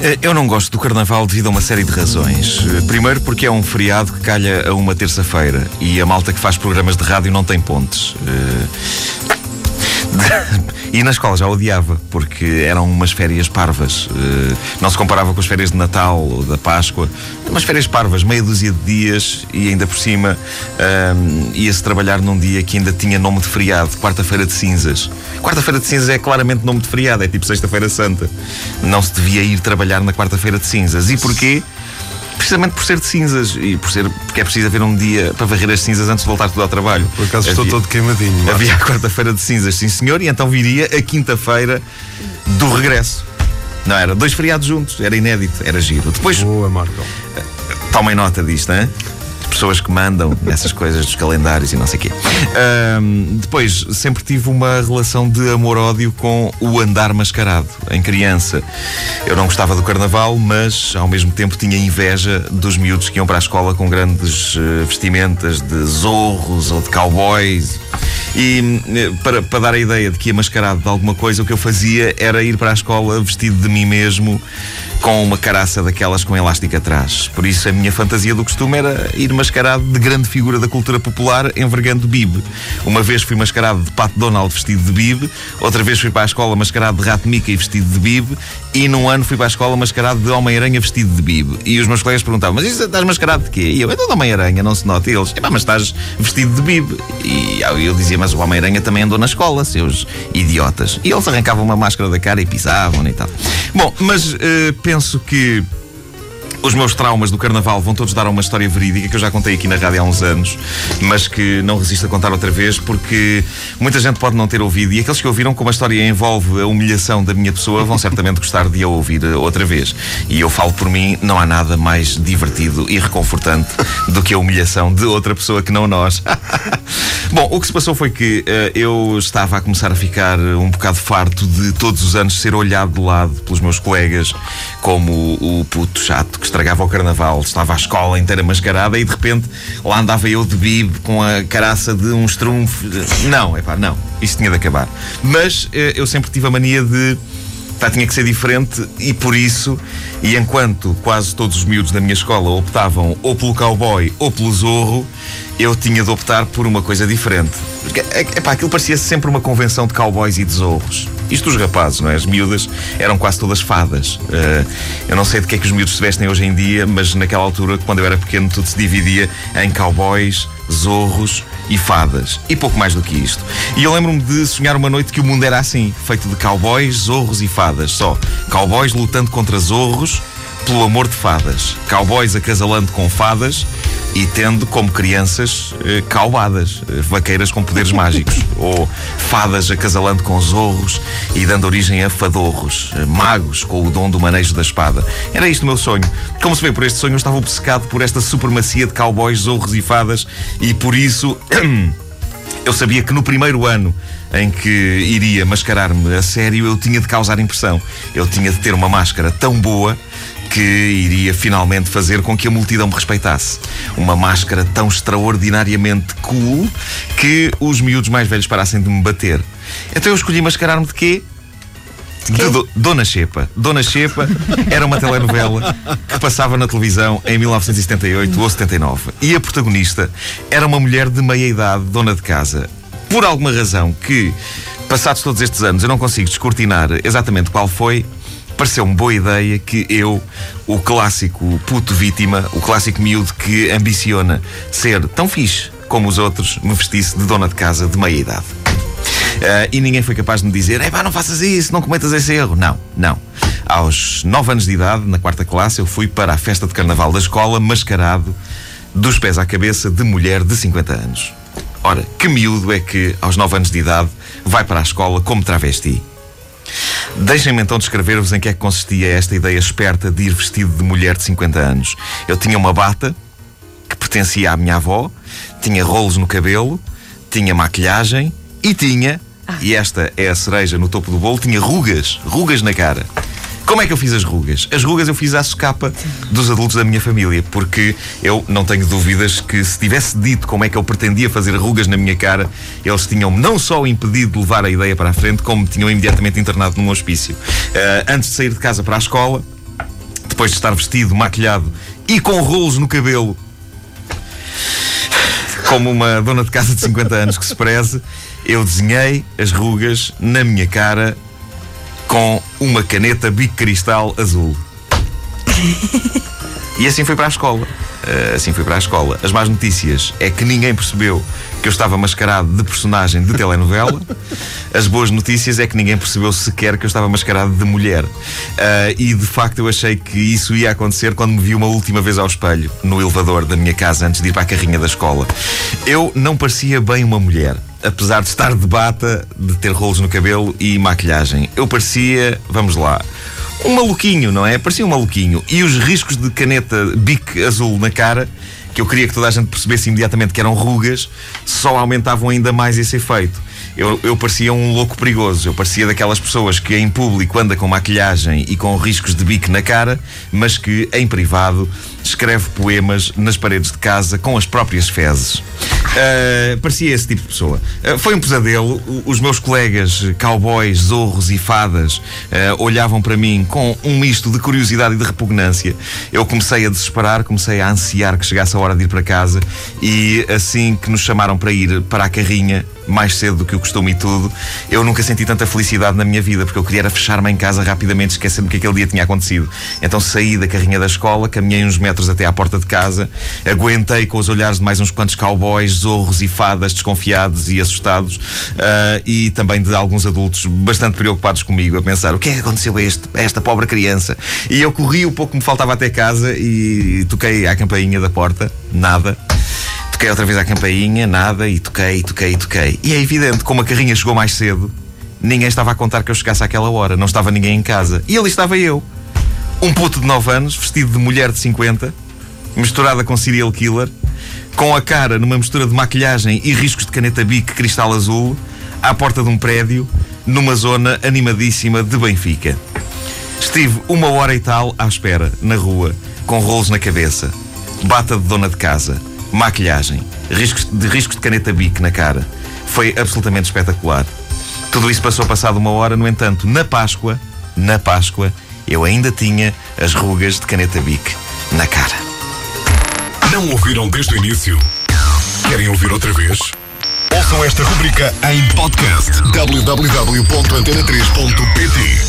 Eh, Eu não gosto do Carnaval devido a uma série de razões. Eh, Primeiro, porque é um feriado que calha a uma terça-feira e a malta que faz programas de rádio não tem pontes. E na escola já odiava, porque eram umas férias parvas. Eh, Não se comparava com as férias de Natal ou da Páscoa. Umas férias parvas, meia dúzia de dias e ainda por cima ahm, ia-se trabalhar num dia que ainda tinha nome de feriado, quarta-feira de cinzas. Quarta-feira de cinzas é claramente nome de feriado, é tipo sexta-feira santa. Não se devia ir trabalhar na quarta-feira de cinzas. E porquê? Precisamente por ser de cinzas e por ser, porque é preciso haver um dia para varrer as cinzas antes de voltar tudo ao trabalho. Por acaso estou todo queimadinho. Havia a quarta-feira de cinzas, sim senhor, e então viria a quinta-feira do regresso. Não era? Dois feriados juntos, era inédito, era giro. Depois, Boa, Marco. tomem nota disto, hein? As pessoas que mandam nessas coisas dos calendários e não sei o quê. Ahm, depois, sempre tive uma relação de amor-ódio com o andar mascarado. Em criança, eu não gostava do carnaval, mas ao mesmo tempo tinha inveja dos miúdos que iam para a escola com grandes eh, vestimentas de zorros ou de cowboys. E eh, para, para dar a ideia de que ia mascarado de alguma coisa, o que eu fazia era ir para a escola vestido de mim mesmo com uma caraça daquelas com elástico atrás. Por isso a minha fantasia do costume era ir mascarado de grande figura da cultura popular, envergando bibe. Uma vez fui mascarado de Pato Donald vestido de bibe, outra vez fui para a escola mascarado de Rato Mickey vestido de bibe, e num ano fui para a escola mascarado de Homem-Aranha vestido de bibe. E os meus colegas perguntavam, mas isso estás mascarado de quê? E eu, é de Homem-Aranha, não se nota. E eles, "Epá, mas estás vestido de bibe. E eu dizia, mas o Homem-Aranha também andou na escola, seus idiotas. E eles arrancavam uma máscara da cara e pisavam e tal. Bom, mas eh, penso que os meus traumas do carnaval vão todos dar a uma história verídica que eu já contei aqui na rádio há uns anos, mas que não resisto a contar outra vez porque muita gente pode não ter ouvido e aqueles que ouviram, como a história envolve a humilhação da minha pessoa, vão certamente gostar de a ouvir outra vez. E eu falo por mim, não há nada mais divertido e reconfortante do que a humilhação de outra pessoa que não nós. Bom, o que se passou foi que eh, eu estava a começar a ficar um bocado farto de todos os anos ser olhado de lado pelos meus colegas como o, o puto chato que estragava o carnaval. Estava a escola inteira mascarada e de repente lá andava eu de bibe com a caraça de um estrunfo. Não, é pá, não. Isto tinha de acabar. Mas eh, eu sempre tive a mania de. Pá, tinha que ser diferente e por isso, e enquanto quase todos os miúdos da minha escola optavam ou pelo cowboy ou pelo zorro, eu tinha de optar por uma coisa diferente. Porque, é, epá, aquilo parecia sempre uma convenção de cowboys e de zorros. Isto os rapazes, não é? As miúdas eram quase todas fadas. Eh, eu não sei de que é que os miúdos se vestem hoje em dia, mas naquela altura, quando eu era pequeno, tudo se dividia em cowboys, zorros e fadas. E pouco mais do que isto. E eu lembro-me de sonhar uma noite que o mundo era assim, feito de cowboys, zorros e fadas. Só cowboys lutando contra zorros pelo amor de fadas. Cowboys acasalando com fadas e tendo como crianças eh, caubadas, eh, vaqueiras com poderes mágicos. Ou fadas acasalando com zorros e dando origem a fadorros, eh, magos com o dom do manejo da espada. Era isto o meu sonho. Como se vê por este sonho, eu estava obcecado por esta supremacia de cowboys, zorros e fadas e por isso. Eu sabia que no primeiro ano em que iria mascarar-me a sério, eu tinha de causar impressão. Eu tinha de ter uma máscara tão boa que iria finalmente fazer com que a multidão me respeitasse. Uma máscara tão extraordinariamente cool que os miúdos mais velhos parassem de me bater. Então eu escolhi mascarar-me de quê? De Do- Dona Xepa. Dona Xepa era uma telenovela que passava na televisão em 1978 ou 79. E a protagonista era uma mulher de meia idade, dona de casa. Por alguma razão que, passados todos estes anos, eu não consigo descortinar exatamente qual foi, pareceu-me boa ideia que eu, o clássico puto vítima, o clássico miúdo que ambiciona ser tão fixe como os outros, me vestisse de dona de casa de meia idade. Ah, e ninguém foi capaz de me dizer: Epá, não faças isso, não cometas esse erro. Não, não. Aos 9 anos de idade, na quarta classe, eu fui para a festa de carnaval da escola, mascarado, dos pés à cabeça, de mulher de 50 anos. Ora, que miúdo é que, aos 9 anos de idade, vai para a escola como travesti? Deixem-me então descrever-vos em que é que consistia esta ideia esperta de ir vestido de mulher de 50 anos. Eu tinha uma bata que pertencia à minha avó, tinha rolos no cabelo, tinha maquilhagem e tinha, e esta é a cereja no topo do bolo, tinha rugas, rugas na cara. Como é que eu fiz as rugas? As rugas eu fiz à socapa dos adultos da minha família, porque eu não tenho dúvidas que se tivesse dito como é que eu pretendia fazer rugas na minha cara, eles tinham não só impedido de levar a ideia para a frente, como tinham imediatamente internado num hospício. Ah, antes de sair de casa para a escola, Depois de estar vestido, maquilhado e com rolos no cabelo, como uma dona de casa de 50 anos que se preze, eu desenhei as rugas na minha cara com uma caneta bico cristal azul. E assim fui para a escola. Uh, assim fui para a escola. As más notícias é que ninguém percebeu que eu estava mascarado de personagem de telenovela. As boas notícias é que ninguém percebeu sequer que eu estava mascarado de mulher. Uh, e de facto eu achei que isso ia acontecer quando me vi uma última vez ao espelho, no elevador da minha casa, antes de ir para a carrinha da escola. Eu não parecia bem uma mulher apesar de estar de bata, de ter rolos no cabelo e maquilhagem. Eu parecia, vamos lá, um maluquinho, não é? Parecia um maluquinho. E os riscos de caneta bic azul na cara, que eu queria que toda a gente percebesse imediatamente que eram rugas, só aumentavam ainda mais esse efeito. Eu, eu parecia um louco perigoso. Eu parecia daquelas pessoas que em público anda com maquilhagem e com riscos de bico na cara, mas que em privado escreve poemas nas paredes de casa com as próprias fezes. Uh, parecia esse tipo de pessoa. Uh, foi um pesadelo. Os meus colegas, cowboys, zorros e fadas, uh, olhavam para mim com um misto de curiosidade e de repugnância. Eu comecei a desesperar, comecei a ansiar que chegasse a hora de ir para casa e assim que nos chamaram para ir para a carrinha, mais cedo do que o costume e tudo, eu nunca senti tanta felicidade na minha vida, porque eu queria fechar-me em casa rapidamente, esquecendo que aquele dia tinha acontecido. Então saí da carrinha da escola, caminhei uns metros até à porta de casa, aguentei com os olhares de mais uns quantos cowboys, zorros e fadas desconfiados e assustados, uh, e também de alguns adultos bastante preocupados comigo, a pensar o que é que aconteceu a, este, a esta pobre criança. E eu corri o pouco que me faltava até casa e toquei à campainha da porta, nada. Toquei outra vez à campainha, nada, e toquei, toquei, toquei. E é evidente, como a carrinha chegou mais cedo, ninguém estava a contar que eu chegasse àquela hora, não estava ninguém em casa. E ali estava eu, um puto de 9 anos, vestido de mulher de 50, misturada com serial killer, com a cara numa mistura de maquilhagem e riscos de caneta bic cristal azul, à porta de um prédio, numa zona animadíssima de Benfica. Estive uma hora e tal à espera, na rua, com rolos na cabeça, bata de dona de casa maquilhagem, riscos de, riscos de caneta bic na cara. Foi absolutamente espetacular. Tudo isso passou passado uma hora, no entanto, na Páscoa, na Páscoa, eu ainda tinha as rugas de caneta bic na cara. Não ouviram desde o início? Querem ouvir outra vez? Ouçam esta rubrica em podcast www.antena3.pt